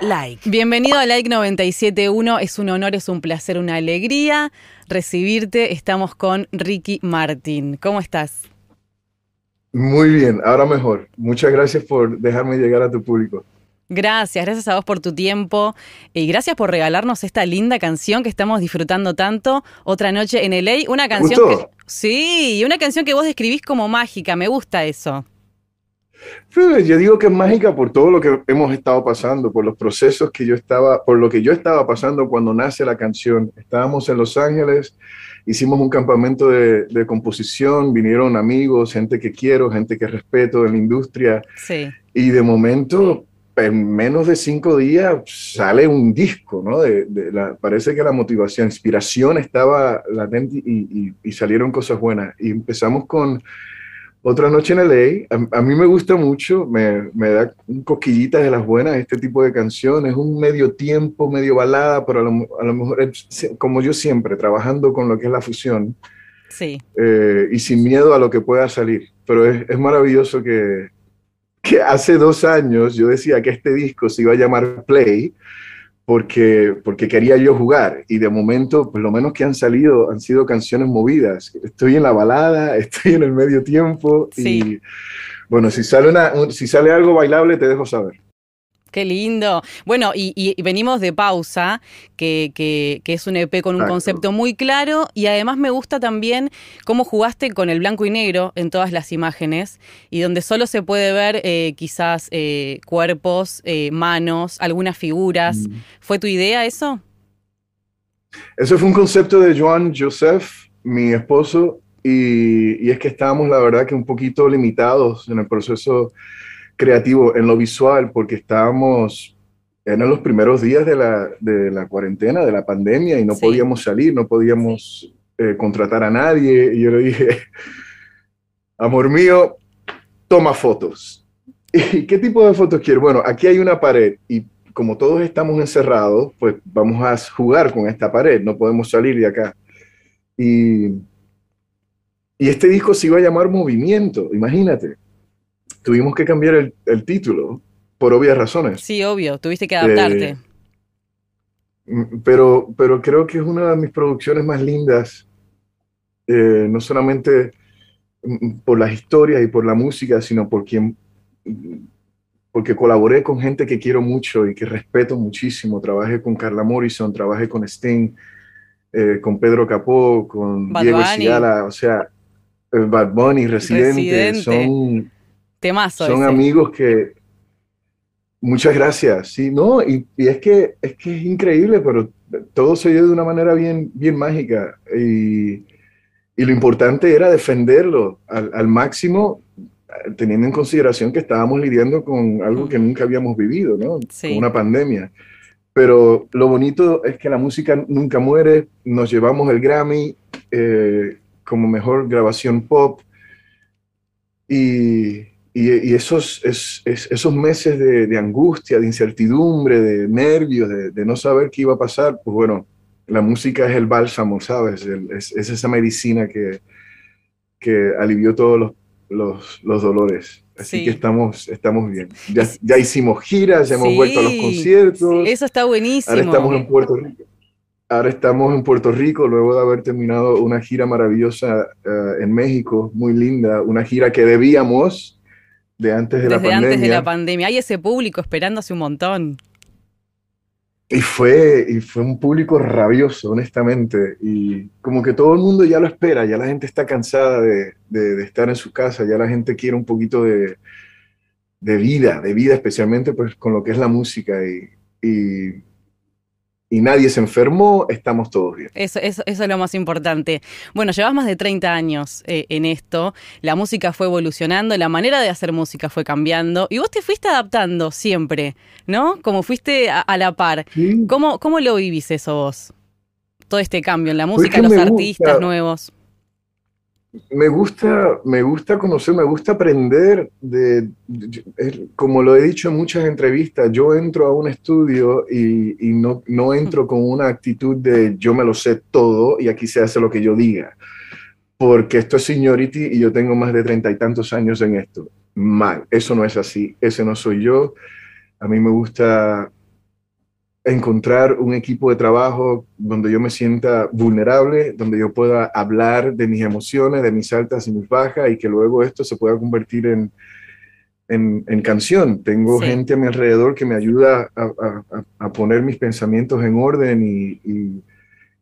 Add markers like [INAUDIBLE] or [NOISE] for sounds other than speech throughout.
Like. Bienvenido a Like 971. Es un honor, es un placer, una alegría recibirte. Estamos con Ricky Martin. ¿Cómo estás? Muy bien, ahora mejor. Muchas gracias por dejarme llegar a tu público. Gracias, gracias a vos por tu tiempo y gracias por regalarnos esta linda canción que estamos disfrutando tanto, Otra noche en LA, una canción que sí, una canción que vos describís como mágica, me gusta eso. Yo digo que es mágica por todo lo que hemos estado pasando, por los procesos que yo estaba, por lo que yo estaba pasando cuando nace la canción. Estábamos en Los Ángeles, hicimos un campamento de, composición, vinieron amigos, gente que quiero, gente que respeto en la industria. Sí. Y de momento, en menos de cinco días, sale un disco, ¿no? De, parece que la motivación, inspiración estaba latente y, y salieron cosas buenas. Y empezamos con otra noche en LA, a, mí me gusta mucho, me, me da un coquillita de las buenas este tipo de canciones, un medio tiempo, medio balada, pero a lo, mejor, como yo siempre, trabajando con lo que es la fusión. Sí. Eh, y sin miedo a lo que pueda salir. Pero es, es maravilloso que, que hace dos años yo decía que este disco se iba a llamar Play, porque, porque quería yo jugar y de momento, pues lo menos que han salido han sido canciones movidas. Estoy en la balada, [LAUGHS] estoy en el medio tiempo y bueno, si sale, una, si sale algo bailable te dejo saber. Qué lindo. Bueno, y, venimos de pausa, que, que, es un EP con un concepto muy claro y además me gusta también cómo jugaste con el blanco y negro en todas las imágenes y donde solo se puede ver eh, quizás eh, cuerpos, eh, manos, algunas figuras. Mm. ¿Fue tu idea eso? Eso fue un concepto de Joan Joseph, mi esposo, y, y es que estábamos, la verdad, que un poquito limitados en el proceso creativo en lo visual porque estábamos, en los primeros días de la, de la cuarentena, de la pandemia, y no podíamos salir, no podíamos eh, contratar a nadie. Y yo le dije, [LAUGHS] amor mío, toma fotos. [LAUGHS] ¿Y qué tipo de fotos quiero? Bueno, aquí hay una pared y como todos estamos encerrados, pues vamos a jugar con esta pared, no podemos salir de acá. Y, y este disco se iba a llamar Movimiento, imagínate tuvimos que cambiar el, título por obvias razones. Sí, obvio, tuviste que adaptarte. Eh, pero, pero creo que es una de mis producciones más lindas, eh, no solamente por las historias y por la música, sino por quien, porque colaboré con gente que quiero mucho y que respeto muchísimo. Trabajé con Carla Morrison, trabajé con Sting, eh, con Pedro Capó, con Diego Sigala, o sea, Bad Bunny, Residente, son son amigos que... Muchas gracias. Sí, no, y, es, que, es que es increíble, pero todo se dio de una manera bien, bien mágica. Y, lo importante era defenderlo al, máximo, teniendo en consideración que estábamos lidiando con algo que nunca habíamos vivido, ¿no? Con una pandemia. Pero lo bonito es que la música nunca muere. Nos llevamos el Grammy eh, como mejor grabación pop. Y, y, esos, esos meses de, angustia, de incertidumbre, de nervios, de, no saber qué iba a pasar, pues bueno, la música es el bálsamo, ¿sabes? es, esa medicina que, que alivió todos los, los, dolores. Así que estamos, estamos bien. Ya, ya hicimos giras, ya hemos vuelto a los conciertos. Eso está buenísimo. Ahora estamos en Puerto Rico. Ahora estamos en Puerto Rico luego de haber terminado una gira maravillosa eh, en México, muy linda, una gira que debíamos de antes de la pandemia. antes de la pandemia. Hay ese público esperando hace un montón. Y fue, y fue un público rabioso, honestamente. Y como que todo el mundo ya lo espera, ya la gente está cansada de, de, estar en su casa, ya la gente quiere un poquito de, de, vida, de vida especialmente pues con lo que es la música. Y, y y nadie se enfermó, estamos todos bien. Eso, eso, es lo más importante. Bueno, llevas más de 30 años eh, en esto, la música fue evolucionando, la manera de hacer música fue cambiando y vos te fuiste adaptando siempre, ¿no? Como fuiste a, la par. ¿Cómo, ¿Cómo lo vivís eso vos? Todo este cambio en la pues música, los artistas nuevos me gusta, me gusta conocer, me gusta aprender de, como lo he dicho en muchas entrevistas, yo entro a un estudio y, no, no, entro con una actitud de yo me lo sé todo y aquí se hace lo que yo diga, porque esto es seniority y yo tengo más de treinta y tantos años en esto. Mal, eso no es así, ese no soy yo. A mí me gusta encontrar un equipo de trabajo donde yo me sienta vulnerable, donde yo pueda hablar de mis emociones, de mis altas y mis bajas, y que luego esto se pueda convertir en, en, canción. Tengo gente a mi alrededor que me ayuda a, poner mis pensamientos en orden y,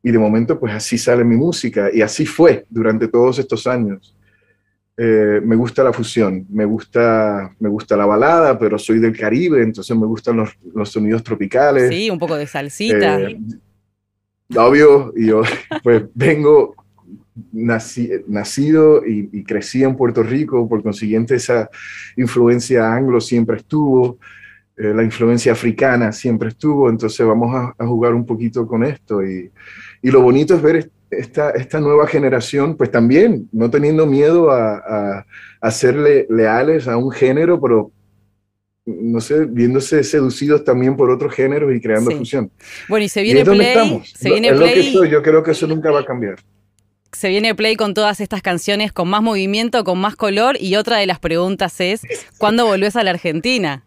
y, de momento pues así sale mi música y así fue durante todos estos años. Eh, me gusta la fusión, me gusta, me gusta la balada, pero soy del Caribe, entonces me gustan los, los sonidos tropicales. Sí, un poco de salsita. Eh, obvio, y yo [LAUGHS] pues vengo nacido y, crecí en Puerto Rico, por consiguiente esa influencia anglo siempre estuvo, eh, la influencia africana siempre estuvo, entonces vamos a, jugar un poquito con esto y, y, lo bonito es ver esta, esta nueva generación, pues también no teniendo miedo a, a, serle leales a un género, pero no sé, viéndose seducidos también por otros géneros y creando fusión. Bueno, y se viene Play. Se viene Play. yo creo que eso nunca va a cambiar. Se viene Play con todas estas canciones con más movimiento, con más color. Y otra de las preguntas es: ¿cuándo volvés a la Argentina?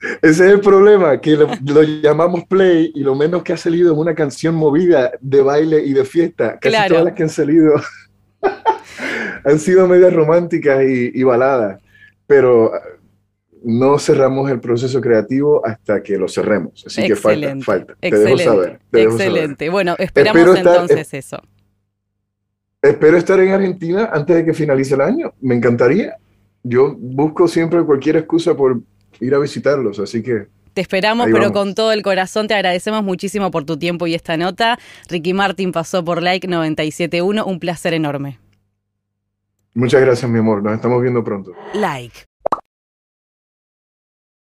Ese es el problema, que lo, llamamos play y lo menos que ha salido es una canción movida de baile y de fiesta. Casi todas las que han salido [LAUGHS] han sido medias románticas y, baladas, pero no cerramos el proceso creativo hasta que lo cerremos. Así que falta, falta. Te dejo saber. excelente. Bueno, esperamos entonces eso. Espero estar en Argentina antes de que finalice el año. Me encantaría. Yo busco siempre cualquier excusa por ir a visitarlos, así que... Te esperamos, pero con todo el corazón te agradecemos muchísimo por tu tiempo y esta nota. Ricky Martin pasó por Like 971, un placer enorme. Muchas gracias, mi amor. Nos estamos viendo pronto. Like